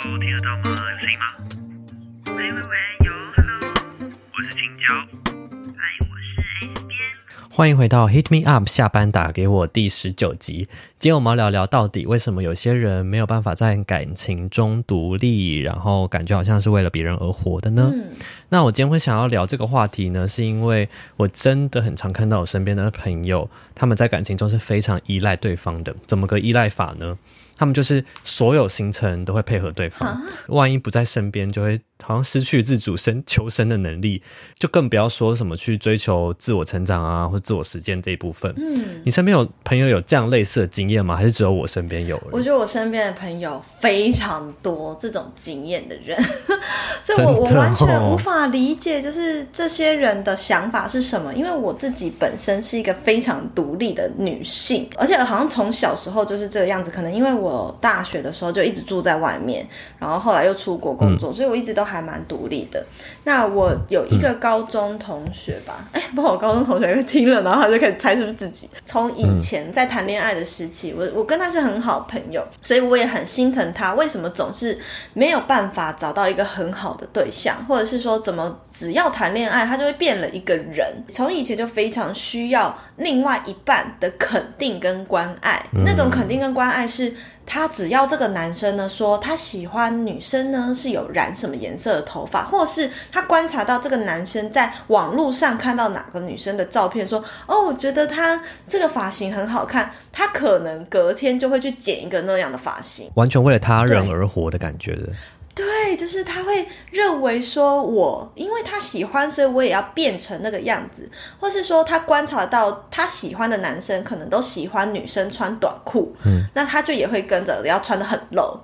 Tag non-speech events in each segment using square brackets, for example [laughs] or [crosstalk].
Hello，听得到吗？有声音吗？喂喂喂，有，Hello，我是青椒。嗨，我是 A 边。欢迎回到 Hit Me Up 下班打给我第十九集。今天我们要聊聊到底为什么有些人没有办法在感情中独立，然后感觉好像是为了别人而活的呢？嗯、那我今天会想要聊这个话题呢，是因为我真的很常看到我身边的朋友，他们在感情中是非常依赖对方的。怎么个依赖法呢？他们就是所有行程都会配合对方，万一不在身边，就会好像失去自主生求生的能力，就更不要说什么去追求自我成长啊，或自我实践这一部分。嗯，你身边有朋友有这样类似的经验吗？还是只有我身边有？我觉得我身边的朋友非常多这种经验的人，[laughs] 所以我我完全无法理解，就是这些人的想法是什么。因为我自己本身是一个非常独立的女性，而且好像从小时候就是这个样子，可能因为我。我大学的时候就一直住在外面，然后后来又出国工作，嗯、所以我一直都还蛮独立的。那我有一个高中同学吧，哎、嗯，[laughs] 不过我高中同学因为听了，然后他就开始猜是不是自己。从以前在谈恋爱的时期，我我跟他是很好朋友，所以我也很心疼他，为什么总是没有办法找到一个很好的对象，或者是说怎么只要谈恋爱他就会变了一个人。从以前就非常需要另外一半的肯定跟关爱，嗯、那种肯定跟关爱是。他只要这个男生呢说他喜欢女生呢是有染什么颜色的头发，或是他观察到这个男生在网络上看到哪个女生的照片，说哦，我觉得他这个发型很好看，他可能隔天就会去剪一个那样的发型，完全为了他人而活的感觉的。对，就是他会认为说我，因为他喜欢，所以我也要变成那个样子，或是说他观察到他喜欢的男生可能都喜欢女生穿短裤，嗯，那他就也会跟着要穿的很露。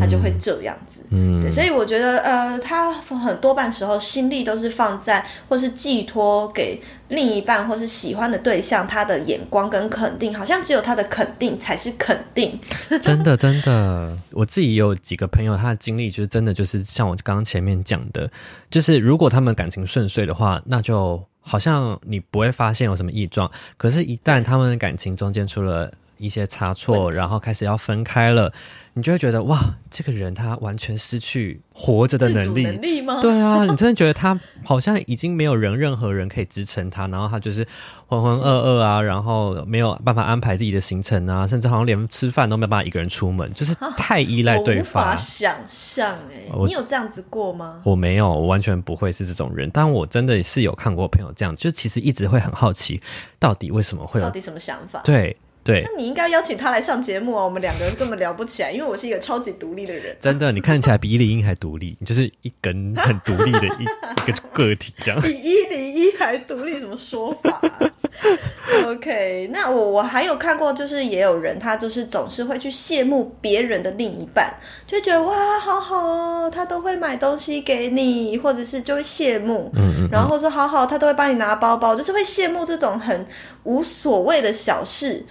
他就会这样子，嗯，对，所以我觉得，呃，他很多半时候心力都是放在，或是寄托给另一半，或是喜欢的对象，他的眼光跟肯定，好像只有他的肯定才是肯定。[laughs] 真的，真的，我自己有几个朋友，他的经历就是真的，就是像我刚刚前面讲的，就是如果他们感情顺遂的话，那就好像你不会发现有什么异状，可是，一旦他们的感情中间出了一些差错，然后开始要分开了。你就会觉得哇，这个人他完全失去活着的能力，能力吗？对啊，你真的觉得他 [laughs] 好像已经没有人、任何人可以支撑他，然后他就是浑浑噩噩啊，然后没有办法安排自己的行程啊，甚至好像连吃饭都没有办法一个人出门，就是太依赖对方。我无法想象哎，你有这样子过吗？我没有，我完全不会是这种人。但我真的是有看过朋友这样，就其实一直会很好奇，到底为什么会有，到底什么想法？对。对，那你应该邀请他来上节目啊！我们两个人根本聊不起来，因为我是一个超级独立的人。真的，你看起来比一零一还独立，你就是一根很独立的一 [laughs] 一个个体，这样。比一零一还独立，什么说法？[laughs] OK，那我我还有看过，就是也有人他就是总是会去羡慕别人的另一半，就觉得哇，好好哦，他都会买东西给你，或者是就会羡慕，嗯，嗯嗯，然后说好好，他都会帮你拿包包，就是会羡慕这种很无所谓的小事。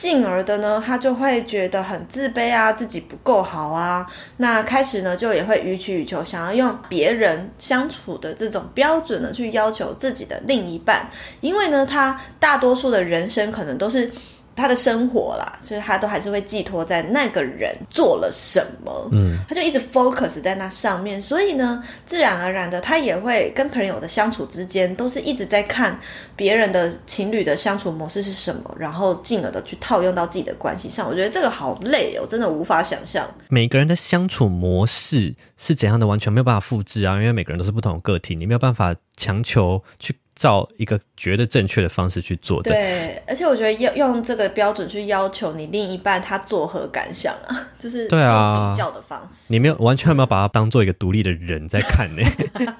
进而的呢，他就会觉得很自卑啊，自己不够好啊。那开始呢，就也会予取予求，想要用别人相处的这种标准呢，去要求自己的另一半。因为呢，他大多数的人生可能都是。他的生活啦，所以他都还是会寄托在那个人做了什么，嗯，他就一直 focus 在那上面，所以呢，自然而然的，他也会跟朋友的相处之间，都是一直在看别人的情侣的相处模式是什么，然后进而的去套用到自己的关系上。我觉得这个好累哦，真的无法想象。每个人的相处模式是怎样的，完全没有办法复制啊，因为每个人都是不同的个体，你没有办法强求去。照一个觉得正确的方式去做的，对，而且我觉得要用这个标准去要求你另一半，他作何感想啊？[laughs] 就是对啊，比较的方式，你没有完全没有把他当做一个独立的人在看呢。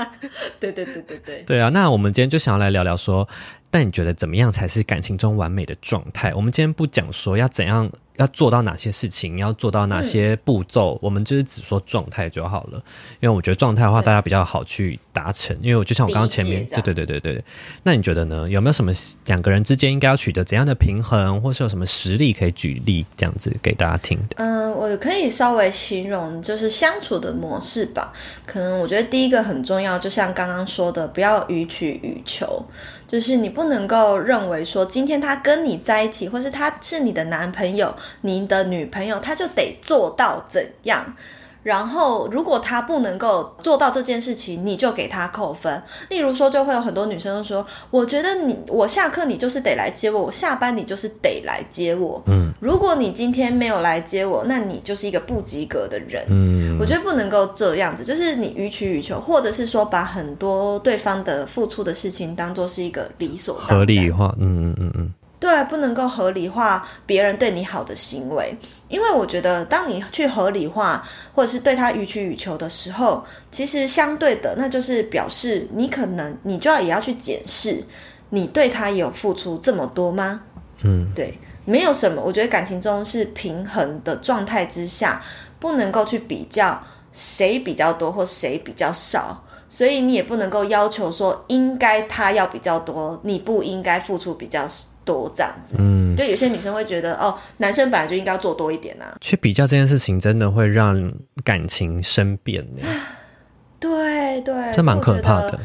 [laughs] 对对对对对，对啊。那我们今天就想要来聊聊说，但你觉得怎么样才是感情中完美的状态？我们今天不讲说要怎样。要做到哪些事情？要做到哪些步骤？嗯、我们就是只说状态就好了，因为我觉得状态的话，大家比较好去达成。因为我就像我刚刚前面，对对对对对。那你觉得呢？有没有什么两个人之间应该要取得怎样的平衡，或是有什么实例可以举例这样子给大家听的？嗯，我可以稍微形容就是相处的模式吧。可能我觉得第一个很重要，就像刚刚说的，不要予取予求。就是你不能够认为说，今天他跟你在一起，或是他是你的男朋友、你的女朋友，他就得做到怎样，然后，如果他不能够做到这件事情，你就给他扣分。例如说，就会有很多女生说：“我觉得你，我下课你就是得来接我，我下班你就是得来接我。”嗯，如果你今天没有来接我，那你就是一个不及格的人。嗯，我觉得不能够这样子，就是你予取予求，或者是说把很多对方的付出的事情当做是一个理所合理化。嗯嗯嗯嗯。对，不能够合理化别人对你好的行为，因为我觉得，当你去合理化或者是对他予取予求的时候，其实相对的，那就是表示你可能你就要也要去检视，你对他有付出这么多吗？嗯，对，没有什么，我觉得感情中是平衡的状态之下，不能够去比较谁比较多或谁比较少。所以你也不能够要求说，应该他要比较多，你不应该付出比较多这样子。嗯，就有些女生会觉得，哦，男生本来就应该要做多一点啊。去比较这件事情，真的会让感情生变呢。[sighs] 对对，这蛮可怕的。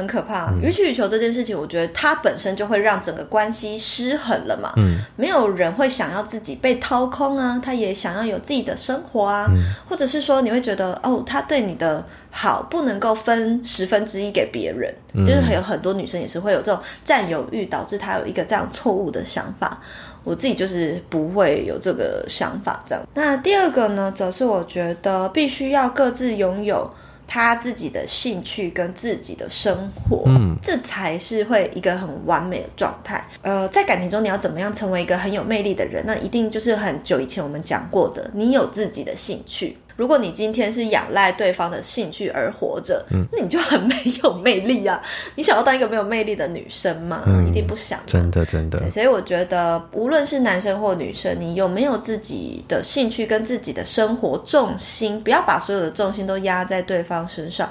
很可怕，予取予求这件事情，我觉得它本身就会让整个关系失衡了嘛。嗯，没有人会想要自己被掏空啊，他也想要有自己的生活啊，嗯、或者是说你会觉得哦，他对你的好不能够分十分之一给别人，嗯、就是还有很多女生也是会有这种占有欲，导致他有一个这样错误的想法。我自己就是不会有这个想法这样。那第二个呢，则是我觉得必须要各自拥有。他自己的兴趣跟自己的生活，嗯，这才是会一个很完美的状态。呃，在感情中，你要怎么样成为一个很有魅力的人？那一定就是很久以前我们讲过的，你有自己的兴趣。如果你今天是仰赖对方的兴趣而活着，嗯，那你就很没有魅力啊！[laughs] 你想要当一个没有魅力的女生吗？嗯，一定不想。真的，真的。所以我觉得，无论是男生或女生，你有没有自己的兴趣跟自己的生活重心，不要把所有的重心都压在对方身上。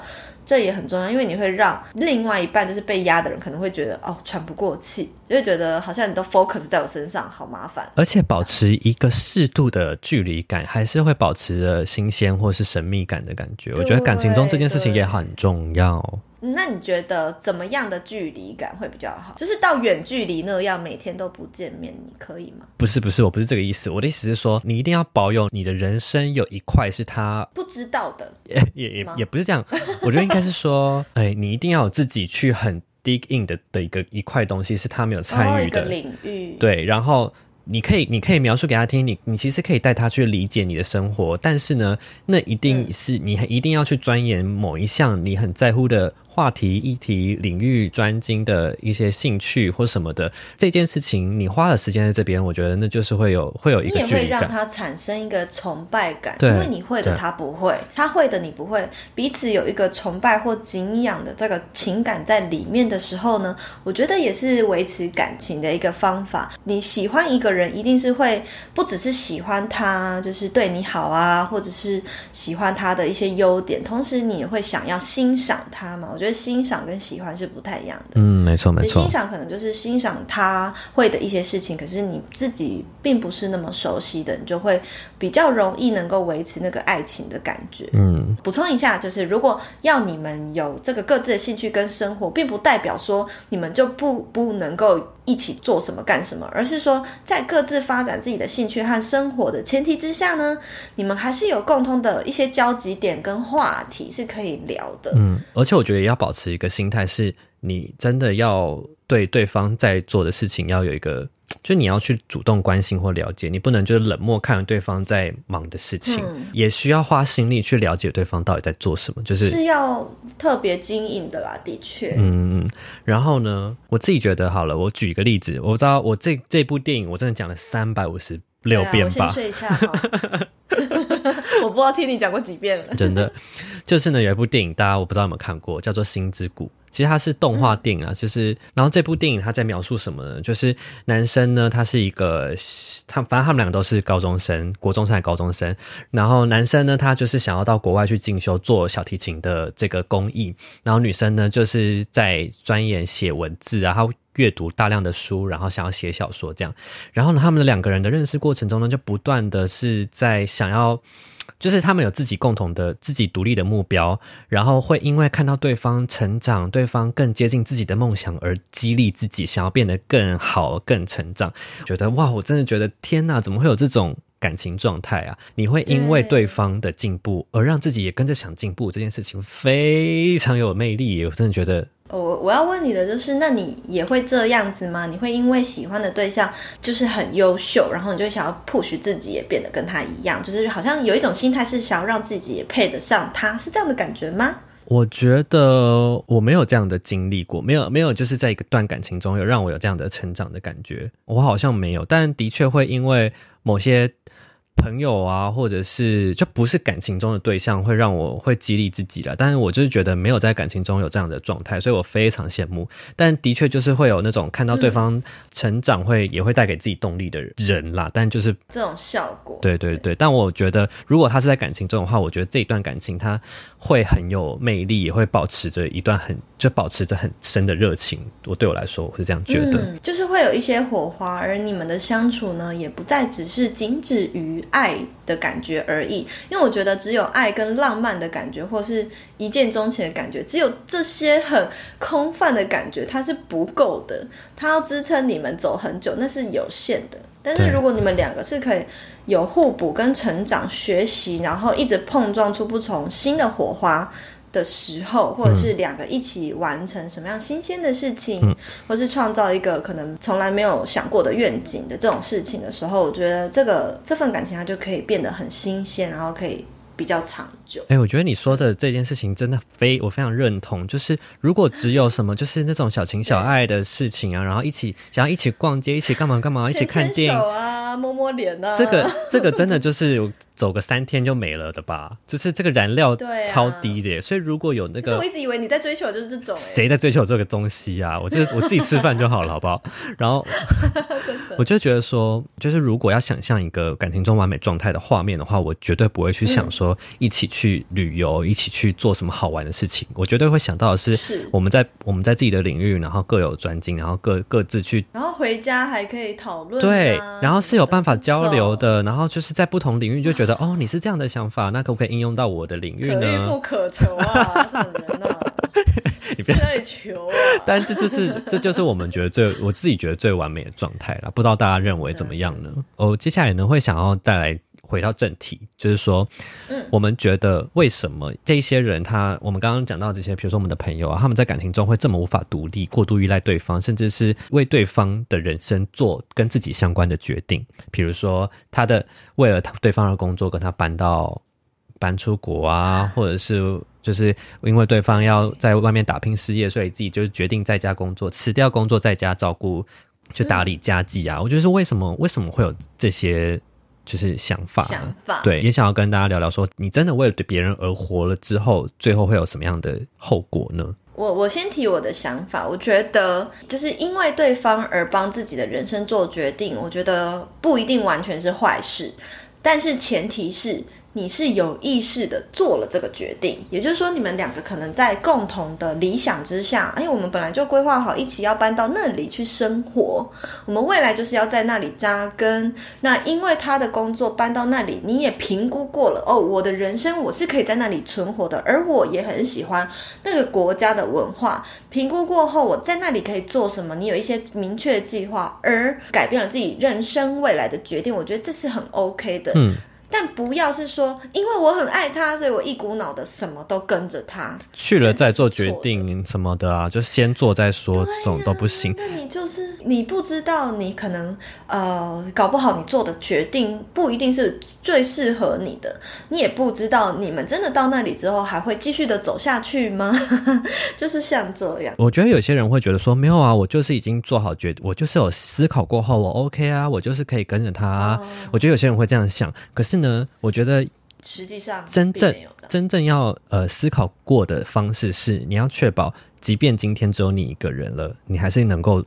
这也很重要，因为你会让另外一半就是被压的人可能会觉得哦，喘不过气，就会觉得好像你都 focus 在我身上，好麻烦。而且保持一个适度的距离感，还是会保持着新鲜或是神秘感的感觉。我觉得感情中这件事情也很重要。那你觉得怎么样的距离感会比较好？就是到远距离那样，每天都不见面，你可以吗？不是不是，我不是这个意思。我的意思是说，你一定要保有你的人生有一块是他不知道的，[laughs] 也也也也不是这样。我觉得应该是说，哎，你一定要有自己去很 dig in 的的一个一块东西，是他没有参与的领域。对，然后。你可以，你可以描述给他听，你你其实可以带他去理解你的生活，但是呢，那一定是你一定要去钻研某一项你很在乎的。话题、议题、领域专精的一些兴趣或什么的这件事情，你花了时间在这边，我觉得那就是会有会有一个你也会让他产生一个崇拜感，因为你会的他不会，他会的你不会，彼此有一个崇拜或敬仰的这个情感在里面的时候呢，我觉得也是维持感情的一个方法。你喜欢一个人，一定是会不只是喜欢他，就是对你好啊，或者是喜欢他的一些优点，同时你也会想要欣赏他嘛。我觉得。欣赏跟喜欢是不太一样的。嗯，没错没错。欣赏可能就是欣赏他会的一些事情，可是你自己并不是那么熟悉的，你就会比较容易能够维持那个爱情的感觉。嗯，补充一下，就是如果要你们有这个各自的兴趣跟生活，并不代表说你们就不不能够一起做什么干什么，而是说在各自发展自己的兴趣和生活的前提之下呢，你们还是有共通的一些交集点跟话题是可以聊的。嗯，而且我觉得也要保持一个心态，是你真的要对对方在做的事情要有一个。就你要去主动关心或了解，你不能就是冷漠看着对方在忙的事情，嗯、也需要花心力去了解对方到底在做什么。就是是要特别经营的啦，的确。嗯嗯。然后呢，我自己觉得好了，我举一个例子，我知道我这这部电影我真的讲了三百五十六遍吧。我先睡一下 [laughs] 我不知道听你讲过几遍了。真的，就是呢，有一部电影，大家我不知道有没有看过，叫做《心之谷》。其实它是动画电影啊，就是，然后这部电影它在描述什么呢？就是男生呢，他是一个，他反正他们两个都是高中生，国中生还高中生。然后男生呢，他就是想要到国外去进修做小提琴的这个工艺，然后女生呢，就是在钻研写文字，然后阅读大量的书，然后想要写小说这样。然后呢，他们的两个人的认识过程中呢，就不断的是在想要。就是他们有自己共同的、自己独立的目标，然后会因为看到对方成长、对方更接近自己的梦想而激励自己，想要变得更好、更成长。觉得哇，我真的觉得天哪，怎么会有这种感情状态啊，你会因为对方的进步而让自己也跟着想进步，这件事情非常有魅力。我真的觉得，我我要问你的就是，那你也会这样子吗？你会因为喜欢的对象就是很优秀，然后你就会想要 push 自己也变得跟他一样，就是好像有一种心态是想要让自己也配得上他，是这样的感觉吗？我觉得我没有这样的经历过，没有没有，就是在一个段感情中有让我有这样的成长的感觉，我好像没有，但的确会因为。某些朋友啊，或者是就不是感情中的对象，会让我会激励自己了。但是我就是觉得没有在感情中有这样的状态，所以我非常羡慕。但的确就是会有那种看到对方成长会，也会带给自己动力的人啦。但就是这种效果，对对对。但我觉得，如果他是在感情中的话，我觉得这一段感情他会很有魅力，也会保持着一段很就保持着很深的热情。我对我来说，我是这样觉得、就是会有一些火花，而你们的相处呢，也不再只是仅止于爱的感觉而已，因为我觉得只有爱跟浪漫的感觉，或是一见钟情的感觉，只有这些很空泛的感觉，它是不够的。它要支撑你们走很久，那是有限的。但是如果你们两个是可以有互补跟成长、学习，然后一直碰撞出不同新的火花。的时候，或者是两个一起完成什么样新鲜的事情，嗯、或是创造一个可能从来没有想过的愿景的这种事情的时候，我觉得这个这份感情它就可以变得很新鲜，然后可以比较长久。哎、欸，我觉得你说的这件事情真的非我非常认同。就是如果只有什么，就是那种小情小爱的事情啊，然后一起想要一起逛街，一起干嘛干嘛，一起看电影啊，摸摸脸啊，这个 [laughs] 这个真的就是。走个三天就没了的吧，就是这个燃料超低的，啊、所以如果有那个，我一直以为你在追求的就是这种，谁在追求这个东西啊？我就我自己吃饭就好了，好不好？[laughs] 然后我就觉得说，就是如果要想象一个感情中完美状态的画面的话，我绝对不会去想说一起去旅游，嗯、一起去做什么好玩的事情。我绝对会想到的是，是我们在我们在自己的领域，然后各有专精，然后各各自去，然后回家还可以讨论、啊，对，然后是有办法交流的，然后就是在不同领域就觉得。哦，你是这样的想法，那可不可以应用到我的领域呢？可遇不可求啊，[laughs] 这种人啊，[laughs] 你别在那里求啊。[laughs] 但这就是这就是我们觉得最我自己觉得最完美的状态了，不知道大家认为怎么样呢？哦，接下来呢会想要再来回到正题，就是说，嗯，我们觉得为什么这些人他，我们刚刚讲到这些，比如说我们的朋友啊，他们在感情中会这么无法独立，过度依赖对方，甚至是为对方的人生做跟自己相关的决定，比如说他的为了他对方的工作跟他搬到搬出国啊，[laughs] 或者是就是因为对方要在外面打拼事业，所以自己就是决定在家工作，辞掉工作在家照顾，去打理家计啊。嗯，我觉得是为什么为什么会有这些？就是想法，想法，对，也想要跟大家聊聊，说你真的为了对别人而活了之后，最后会有什么样的后果呢？我我先提我的想法，我觉得就是因为对方而帮自己的人生做决定，我觉得不一定完全是坏事，但是前提是。你是有意识的做了这个决定，也就是说，你们两个可能在共同的理想之下，哎，我们本来就规划好一起要搬到那里去生活，我们未来就是要在那里扎根。那因为他的工作搬到那里，你也评估过了，哦，我的人生我是可以在那里存活的，而我也很喜欢那个国家的文化。评估过后，我在那里可以做什么？你有一些明确计划，而改变了自己人生未来的决定，我觉得这是很 OK 的。嗯。但不要是说，因为我很爱他，所以我一股脑的什么都跟着他去了再做决定什么的啊，就先做再说，这种都不行。那你就是你不知道，你可能呃，搞不好你做的决定不一定是最适合你的，你也不知道你们真的到那里之后还会继续的走下去吗？[laughs] 就是像这样。我觉得有些人会觉得说，没有啊，我就是已经做好决，我就是有思考过后，我 OK 啊，我就是可以跟着他啊。哦。我觉得有些人会这样想，可是。呢，我觉得实际上真正真正要呃思考过的方式是，你要确保，即便今天只有你一个人了，你还是能够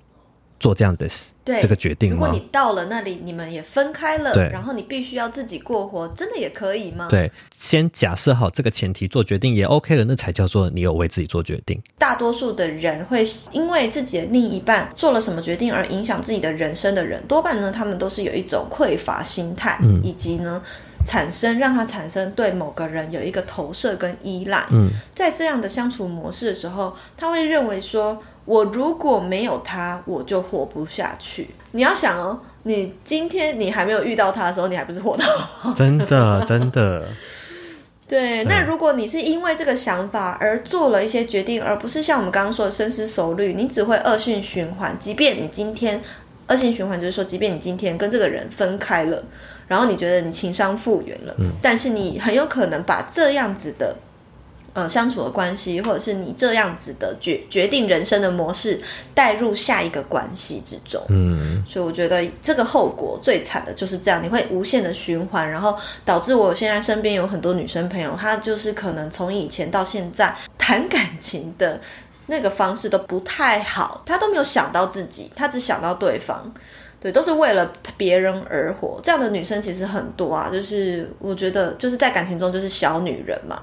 做这样子的这个决定吗？如果你到了那里，你们也分开了，对，然后你必须要自己过活，真的也可以吗？对，先假设好这个前提，做决定也 OK 了，那才叫做你有为自己做决定。大多数的人会因为自己的另一半做了什么决定而影响自己的人生的人，多半呢，他们都是有一种匮乏心态，嗯，以及呢。产生让他产生对某个人有一个投射跟依赖，嗯，在这样的相处模式的时候，他会认为说，我如果没有他，我就活不下去。你要想哦，你今天你还没有遇到他的时候，你还不是活得好好？真的，真的。[laughs] 对，那如果你是因为这个想法而做了一些决定，而不是像我们刚刚说的深思熟虑，你只会恶性循环。即便你今天恶性循环，就是说，即便你今天跟这个人分开了，然后你觉得你情商复原了，嗯，但是你很有可能把这样子的。呃，相处的关系，或者是你这样子的决决定人生的模式，带入下一个关系之中。嗯，所以我觉得这个后果最惨的就是这样，你会无限的循环，然后导致我现在身边有很多女生朋友，她就是可能从以前到现在谈感情的那个方式都不太好，她都没有想到自己，她只想到对方，对，都是为了别人而活。这样的女生其实很多啊，就是我觉得就是在感情中就是小女人嘛。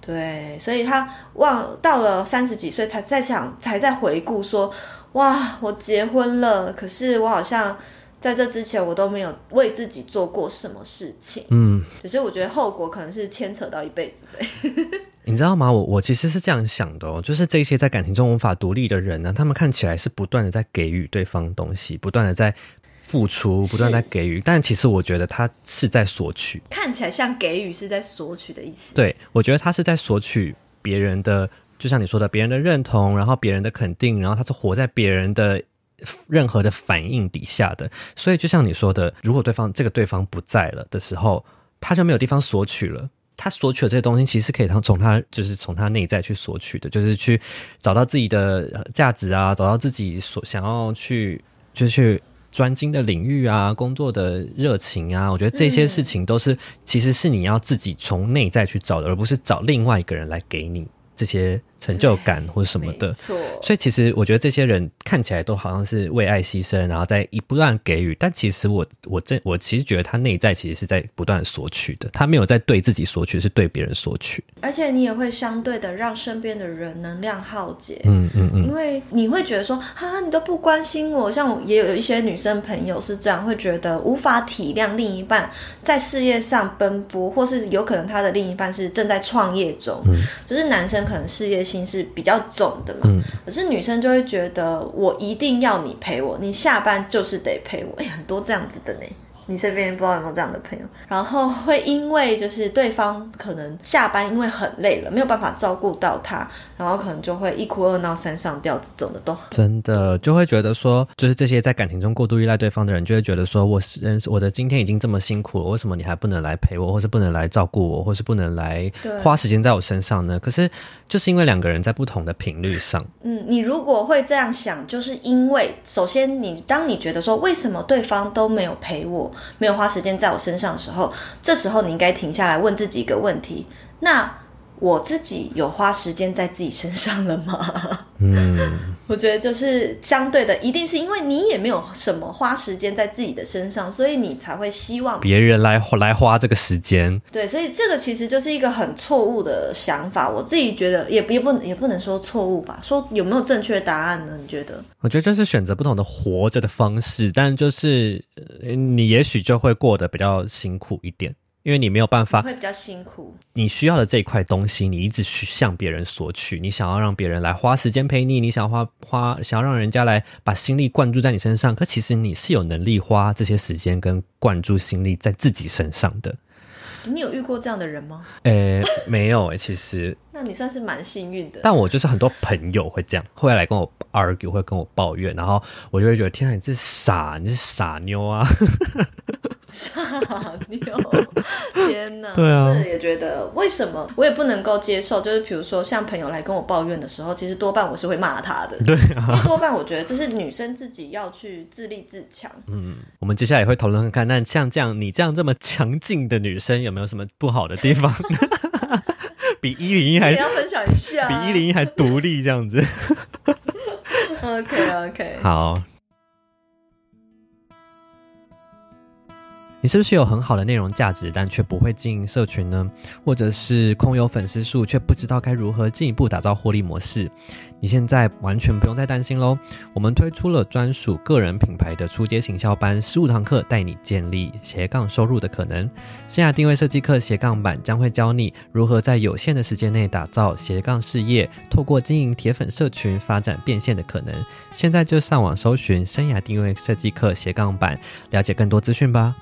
对，所以她忘到了三十几岁才在想，才在回顾说，哇，我结婚了，可是我好像在这之前我都没有为自己做过什么事情。嗯，所以我觉得后果可能是牵扯到一辈子呗。[laughs] 你知道吗？我我其实是这样想的哦，就是这些在感情中无法独立的人呢，他们看起来是不断的在给予对方东西，不断的在。付出不断在给予，但其实我觉得他是在索取。看起来像给予是在索取的意思。对，我觉得他是在索取别人的，就像你说的，别人的认同，然后别人的肯定，然后他是活在别人的任何的反应底下的。所以就像你说的，如果对方这个对方不在了的时候，他就没有地方索取了。他索取的这些东西，其实可以从从他就是从他内在去索取的，就是去找到自己的价值啊，找到自己所想要去，就去。专精的领域啊，工作的热情啊，我觉得这些事情都是，其实是你要自己从内在去找的，而不是找另外一个人来给你这些。成就感或什么的，没错。所以其实我觉得这些人看起来都好像是为爱牺牲，然后在一不断给予，但其实我我这我其实觉得他内在其实是在不断索取的，他没有在对自己索取，是对别人索取。而且你也会相对的让身边的人能量耗竭，嗯嗯嗯，因为你会觉得说，哈，你都不关心我，像我也有一些女生朋友是这样，会觉得无法体谅另一半在事业上奔波，或是有可能他的另一半是正在创业中，嗯，就是男生可能事业。心是比较重的嘛，嗯，可是女生就会觉得我一定要你陪我，你下班就是得陪我，哎，很多这样子的呢。你身边不知道有没有这样的朋友，然后会因为就是对方可能下班因为很累了，没有办法照顾到他，然后可能就会一哭二闹三上吊，这种的都真的就会觉得说，就是这些在感情中过度依赖对方的人，就会觉得说，我是我的今天已经这么辛苦了，为什么你还不能来陪我，或是不能来照顾我，或是不能来花时间在我身上呢？可是就是因为两个人在不同的频率上，嗯，你如果会这样想，就是因为首先你当你觉得说，为什么对方都没有陪我？没有花时间在我身上的时候，这时候你应该停下来问自己一个问题：那我自己有花时间在自己身上了吗？嗯，[laughs] 我觉得就是相对的，一定是因为你也没有什么花时间在自己的身上，所以你才会希望别人来来花这个时间。对，所以这个其实就是一个很错误的想法。我自己觉得也也不也不能说错误吧，说有没有正确答案呢？你觉得？我觉得就是选择不同的活着的方式，但就是你也许就会过得比较辛苦一点。因为你没有办法，会比较辛苦。你需要的这一块东西，你一直去向别人索取，你想要让别人来花时间陪你，你想要花花，想要让人家来把心力灌注在你身上。可其实你是有能力花这些时间跟灌注心力在自己身上的。你有遇过这样的人吗？诶，没有诶，其实。[laughs] 那你算是蛮幸运的。但我就是很多朋友会这样，会来跟我 argue，会跟我抱怨，然后我就会觉得，天啊，你这是傻，你是傻妞啊！傻妞，[laughs] 天哪！对啊，也觉得为什么我也不能够接受？就是比如说，像朋友来跟我抱怨的时候，其实多半我是会骂他的。对啊，多半我觉得这是女生自己要去自立自强。嗯，我们接下来也会讨论看看，那像这样你这样这么强劲的女生，有没有什么不好的地方？[laughs] 比一零一还要分享一下，比一零一还独立这样子。[laughs] OK OK，好。你是不是有很好的内容价值，但却不会经营社群呢？或者是空有粉丝数，却不知道该如何进一步打造获利模式？你现在完全不用再担心喽！我们推出了专属个人品牌的初阶行销班，十五堂课带你建立斜杠收入的可能。生涯定位设计课斜杠版将会教你如何在有限的时间内打造斜杠事业，透过经营铁粉社群发展变现的可能。现在就上网搜寻生涯定位设计课斜杠版，了解更多资讯吧。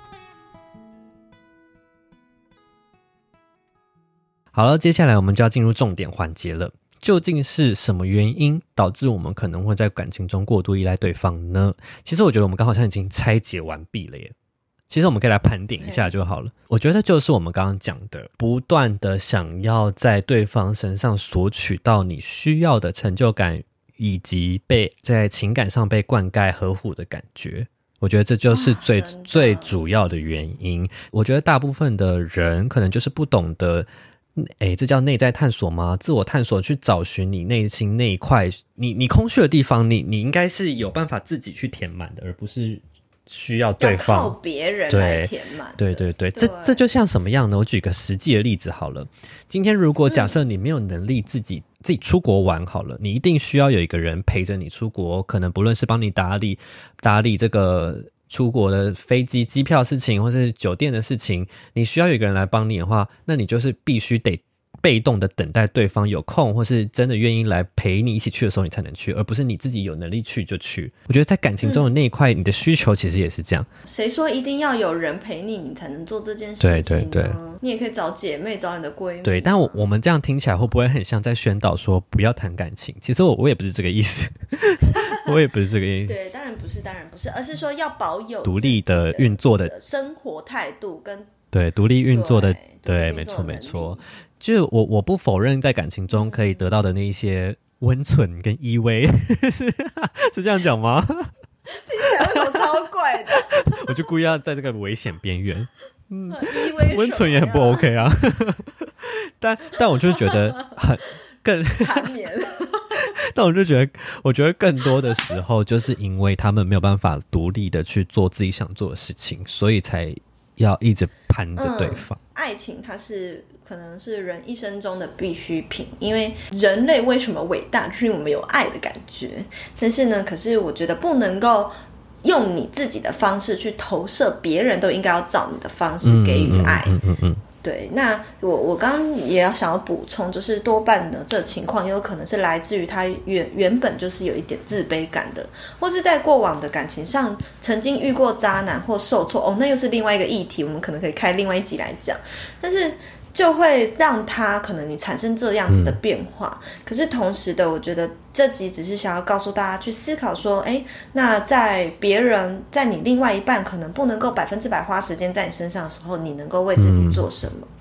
好了，接下来我们就要进入重点环节了。究竟是什么原因导致我们可能会在感情中过度依赖对方呢？其实我觉得我们刚好像已经拆解完毕了耶。其实我们可以来盘点一下就好了。我觉得就是我们刚刚讲的，不断的想要在对方身上索取到你需要的成就感，以及被在情感上被灌溉呵护的感觉。我觉得这就是最最主要的原因。我觉得大部分的人可能就是不懂得。诶，这叫内在探索吗？自我探索，去找寻你内心那一块，你你空虚的地方，你你应该是有办法自己去填满的，而不是需要对方靠别人来填满。对对对，对，这这就像什么样呢？我举个实际的例子好了。今天如果假设你没有能力自己、嗯、自己出国玩好了，你一定需要有一个人陪着你出国，可能不论是帮你打理打理这个。出国的飞机、机票事情，或是酒店的事情，你需要有一个人来帮你的话，那你就是必须得被动的等待对方有空，或是真的愿意来陪你一起去的时候，你才能去，而不是你自己有能力去就去。我觉得在感情中的那一块，嗯，你的需求其实也是这样。谁说一定要有人陪你，你才能做这件事情？对对对，你也可以找姐妹，找你的闺蜜。对，但我我们这样听起来会不会很像在宣导说不要谈感情？其实我我也不是这个意思，我也不是这个意思。[laughs] 对，当然不是，当然不是，而是说要保有独立的运作的生活态度跟对独立运作的对，没错没错。就是我我不否认在感情中可以得到的那一些温存跟依偎，[laughs] 是这样讲吗？听起来为什么超怪的？[laughs] 我就故意要在这个危险边缘，嗯，温存也很不 OK 啊。但但我就觉得很更缠绵，[laughs] 但我就觉得，我觉得更多的时候，就是因为他们没有办法独立的去做自己想做的事情，所以才要一直攀着对方。嗯，爱情它是。可能是人一生中的必需品，因为人类为什么伟大，就是因为我们有爱的感觉。但是呢，可是我觉得不能够用你自己的方式去投射，别人都应该要照你的方式给予爱。嗯嗯嗯。对，那我我刚刚也要想要补充，就是多半的这情况也有可能是来自于他原原本就是有一点自卑感的，或是在过往的感情上曾经遇过渣男或受挫哦，那又是另外一个议题，我们可能可以开另外一集来讲。但是就会让他可能你产生这样子的变化。嗯，可是同时的，我觉得这集只是想要告诉大家去思考说，诶，那在别人在你另外一半可能不能够百分之百花时间在你身上的时候，你能够为自己做什么？嗯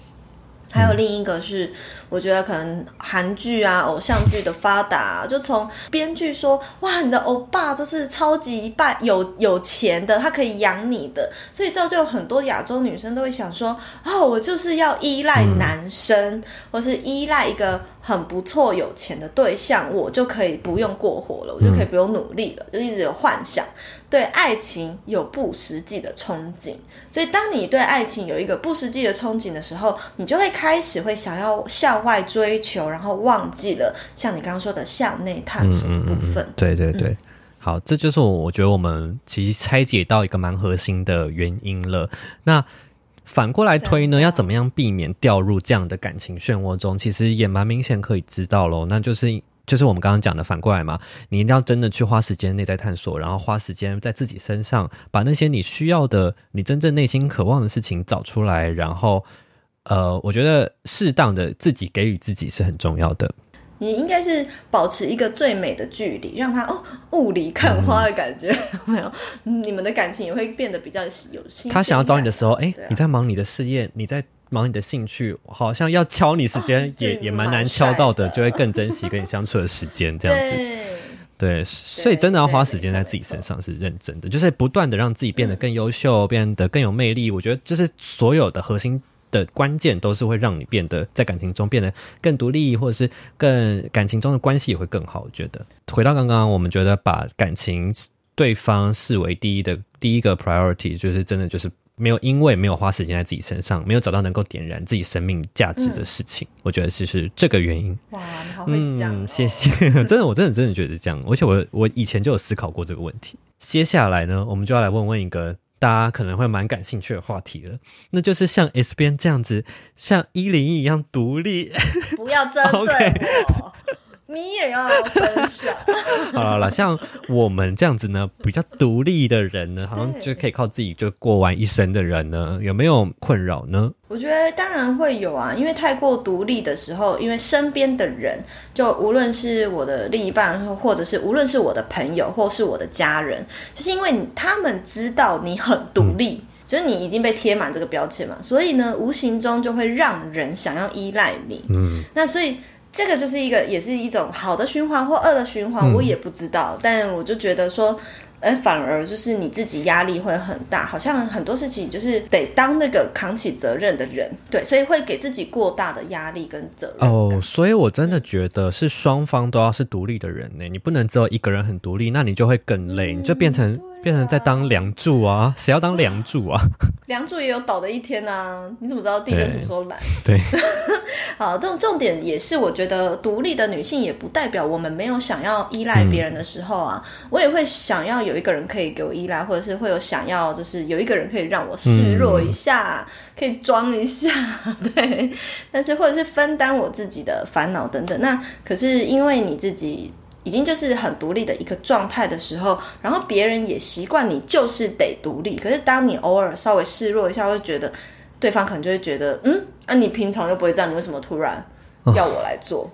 还有另一个是，我觉得可能韩剧啊、偶像剧的发达啊，就从编剧说，哇，你的欧巴就是超级霸有有钱的，他可以养你的，所以造就很多亚洲女生都会想说，哦，我就是要依赖男生，或是依赖一个很不错有钱的对象，我就可以不用过活了，我就可以不用努力了，就一直有幻想。对爱情有不实际的憧憬，所以当你对爱情有一个不实际的憧憬的时候，你就会开始会想要向外追求，然后忘记了像你刚刚说的向内探索的部分。嗯嗯嗯、对对对、嗯，好，这就是我我觉得我们其实拆解到一个蛮核心的原因了。那反过来推呢，要怎么样避免掉入这样的感情漩涡中？其实也蛮明显可以知道喽，那就是。就是我们刚刚讲的反过来嘛，你一定要真的去花时间内在探索，然后花时间在自己身上，把那些你需要的、你真正内心渴望的事情找出来，然后，呃，我觉得适当的自己给予自己是很重要的。你应该是保持一个最美的距离，让他哦雾里看花的感觉，有 [laughs] 没有？你们的感情也会变得比较有心。他想要找你的时候，哎、欸啊，你在忙你的事业，你在。忙你的兴趣，好像要敲你时间也、哦、也蛮难敲到的，就会更珍惜跟你相处的时间，这样子对。所以真的要花时间在自己身上是认真的，就是不断的让自己变得更优秀、嗯，变得更有魅力。我觉得这是所有的核心的关键，都是会让你变得在感情中变得更独立，或者是更感情中的关系也会更好。我觉得回到刚刚，我们觉得把感情对方视为第一的第一个 priority，就是真的就是。没有因为没有花时间在自己身上，没有找到能够点燃自己生命价值的事情，嗯、我觉得其实这个原因。哇，你好会讲、哦嗯，谢谢，[laughs] 真的，我真的真的觉得是这样，而且我我以前就有思考过这个问题。接下来呢，我们就要来问问一个大家可能会蛮感兴趣的话题了，那就是像 S 边这样子，像一零一一样独立，不要针 [laughs] 对我。你也要分享。[laughs] 好了，像我们这样子呢，比较独立的人呢，好像就可以靠自己就过完一生的人呢，有没有困扰呢？我觉得当然会有啊，因为太过独立的时候，因为身边的人，就无论是我的另一半，或者是无论是我的朋友，或是我的家人，就是因为他们知道你很独立，嗯、就是你已经被贴满这个标签嘛，所以呢，无形中就会让人想要依赖你。嗯，那所以。这个就是一个，也是一种好的循环或恶的循环，我也不知道。嗯、但我就觉得说，哎，反而就是你自己压力会很大，好像很多事情就是得当那个扛起责任的人，对，所以会给自己过大的压力跟责任。哦，所以我真的觉得是双方都要是独立的人呢，你不能只有一个人很独立，那你就会更累，嗯、你就变成。变成在当梁柱啊？谁要当梁柱啊？[laughs] 梁柱也有倒的一天啊！你怎么知道地震什么时候来？[laughs] 对，[laughs] 好，这种重点也是，我觉得独立的女性也不代表我们没有想要依赖别人的时候啊。嗯、我也会想要有一个人可以给我依赖，或者是会有想要，就是有一个人可以让我示弱一下，嗯、可以装一下，对。但是或者是分担我自己的烦恼等等。那可是因为你自己。已经就是很独立的一个状态的时候，然后别人也习惯你就是得独立。可是当你偶尔稍微示弱一下，会觉得对方可能就会觉得，嗯，啊，你平常又不会这样，你为什么突然要我来做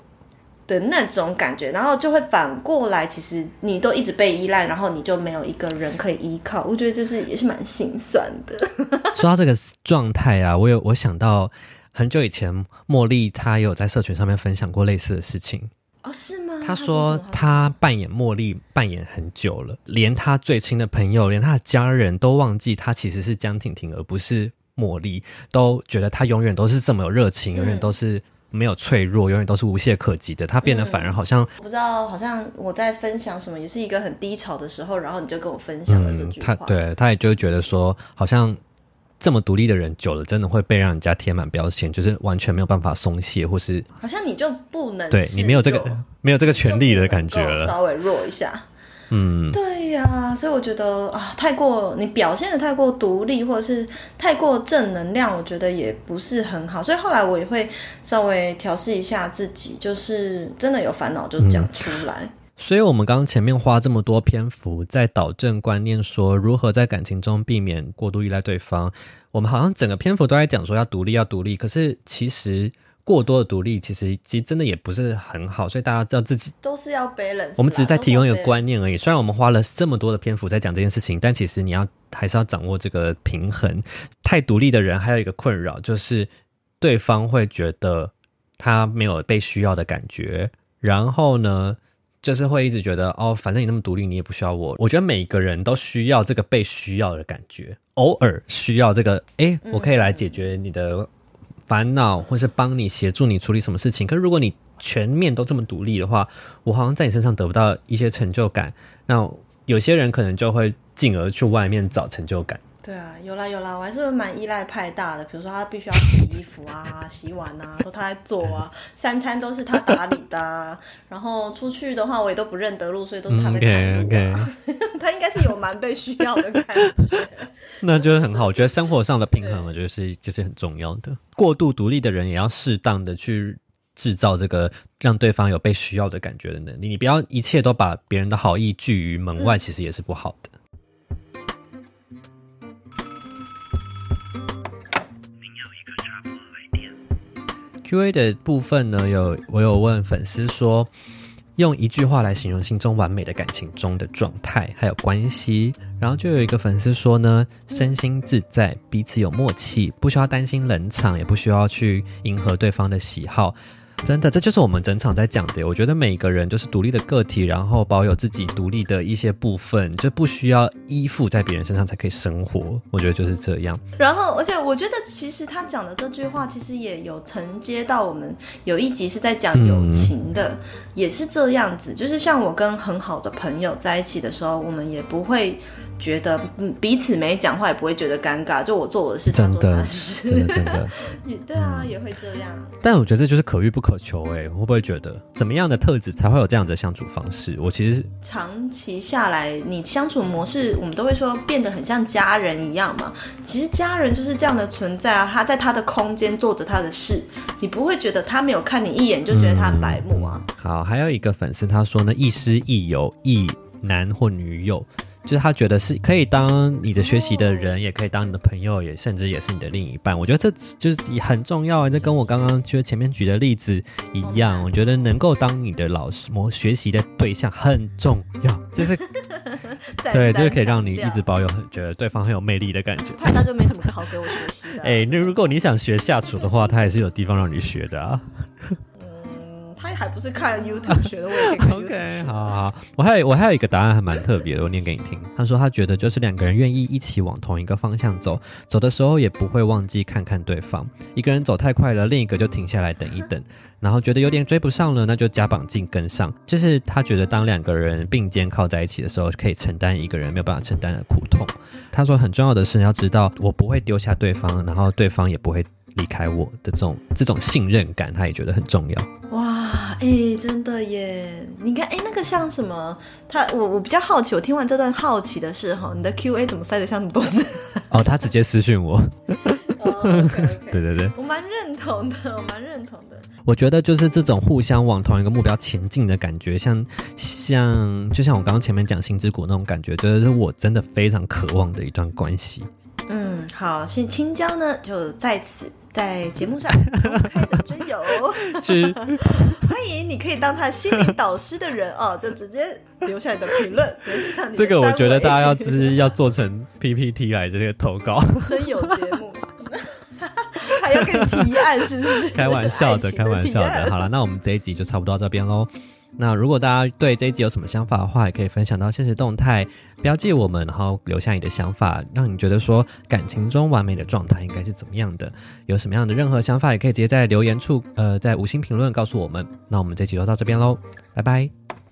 的那种感觉？然后就会反过来，其实你都一直被依赖，然后你就没有一个人可以依靠。我觉得就是也是蛮心酸的。[laughs] [laughs] 说到这个状态啊，我有我想到很久以前，茉莉她有在社群上面分享过类似的事情。哦，是吗？他说他扮演茉莉扮演很久了，连他最亲的朋友，连他的家人都忘记他其实是江婷婷，而不是茉莉，都觉得他永远都是这么有热情，嗯、永远都是没有脆弱，永远都是无懈可击的。他变得反而好像、嗯、不知道，好像我在分享什么，也是一个很低潮的时候，然后你就跟我分享了这句话。嗯、他对他也就觉得说，好像。这么独立的人久了，真的会被让人家贴满标签，就是完全没有办法松懈，或是好像你就不能对你没有这个没有这个权利的感觉了，稍微弱一下，嗯，对呀、啊，所以我觉得啊，太过你表现的太过独立，或者是太过正能量，我觉得也不是很好。所以后来我也会稍微调试一下自己，就是真的有烦恼就讲出来。嗯所以，我们刚刚前面花这么多篇幅在导正观念，说如何在感情中避免过度依赖对方。我们好像整个篇幅都在讲说要独立，要独立。可是，其实过多的独立，其实其实真的也不是很好。所以，大家知道自己都是要 balance。我们只是在提供一个观念而已。虽然我们花了这么多的篇幅在讲这件事情，但其实你要还是要掌握这个平衡。太独立的人还有一个困扰，就是对方会觉得他没有被需要的感觉。然后呢，就是会一直觉得哦，反正你那么独立，你也不需要我。我觉得每个人都需要这个被需要的感觉，偶尔需要这个，诶，我可以来解决你的烦恼，或是帮你协助你处理什么事情。可是如果你全面都这么独立的话，我好像在你身上得不到一些成就感。那有些人可能就会进而去外面找成就感。对啊，有啦有啦，我还是蛮依赖派大的。比如说他必须要洗衣服啊、洗碗啊，都他在做啊，[laughs] 三餐都是他打理的啊。然后出去的话，我也都不认得路，所以都是他在 [laughs] 开路啊。Okay, okay. [laughs] 他应该是有蛮被需要的感觉。那就是很好，我觉得生活上的平衡，我觉得是就是很重要的。过度独立的人也要适当的去制造这个让对方有被需要的感觉的能力。你不要一切都把别人的好意拒于门外，其实也是不好的。Q&A 的部分呢，有我有问粉丝说，用一句话来形容心中完美的感情中的状态还有关系，然后就有一个粉丝说呢，身心自在，彼此有默契，不需要担心冷场，也不需要去迎合对方的喜好。真的，这就是我们整场在讲的。我觉得每个人就是独立的个体，然后保有自己独立的一些部分，就不需要依附在别人身上才可以生活。我觉得就是这样。然后，而且我觉得其实他讲的这句话，其实也有承接到我们有一集是在讲友情的，嗯、也是这样子。就是像我跟很好的朋友在一起的时候，我们也不会。觉得彼此没讲话也不会觉得尴尬，就我做我的事，他做他的事，真的真的，[laughs] 也对啊，嗯、也会这样。但我觉得这就是可遇不可求哎、欸，会不会觉得怎么样的特质才会有这样的相处方式？我其实长期下来，你相处模式，我们都会说变得很像家人一样嘛。其实家人就是这样的存在啊，他在他的空间做着他的事，你不会觉得他没有看你一眼就觉得他很白目啊。嗯、好，还有一个粉丝他说呢，亦师亦友，亦男或女友。就是他觉得是可以当你的学习的人，也可以当你的朋友，也甚至也是你的另一半。我觉得这就是很重要啊！这跟我刚刚就前面举的例子一样，我觉得能够当你的老师、模学习的对象很重要。就是 [laughs] 对，就是可以让你一直保有很觉得对方很有魅力的感觉。他就没什么好给我学习的、啊。[laughs] 哎，那如果你想学下厨的话，他也是有地方让你学的啊。他还不是看 YouTube 学的，我也可以 [laughs] OK，好好好，我还有我还有一个答案还蛮特别的，我念给你听。他说他觉得就是两个人愿意一起往同一个方向走，走的时候也不会忘记看看对方。一个人走太快了，另一个就停下来等一等，[laughs] 然后觉得有点追不上了，那就加把劲跟上。就是他觉得当两个人并肩靠在一起的时候，可以承担一个人没有办法承担的苦痛。他说很重要的是要知道我不会丢下对方，然后对方也不会离开我的这种这种信任感，他也觉得很重要。哇，哎、欸，真的耶！你看，哎、欸，那个像什么？他，我我比较好奇，我听完这段好奇的是，哈，你的 Q A 怎么塞得像那么多字？哦，他直接私讯我。哦、okay, [laughs] okay. 对对对，我蛮认同的，我蛮认同的。我觉得就是这种互相往同一个目标前进的感觉，像像就像我刚刚前面讲心之谷那种感觉，觉就是我真的非常渴望的一段关系。嗯，好，现青椒呢就在此在节目上 [laughs] 公开的真友，是 [laughs] 欢迎你可以当他心灵导师的人哦，就直接留下你的评论，[laughs] 留下你的。这个我觉得大家要就是要做成 PPT 来这个投稿，真有节目，还要给提案是不是？开玩笑的，开玩笑的。好了，那我们这一集就差不多到这边喽。那如果大家对这一集有什么想法的话，也可以分享到现实动态，标记我们，然后留下你的想法，让你觉得说感情中完美的状态应该是怎么样的？有什么样的任何想法，也可以直接在留言处，呃，在五星评论告诉我们。那我们这集就到这边喽，拜拜。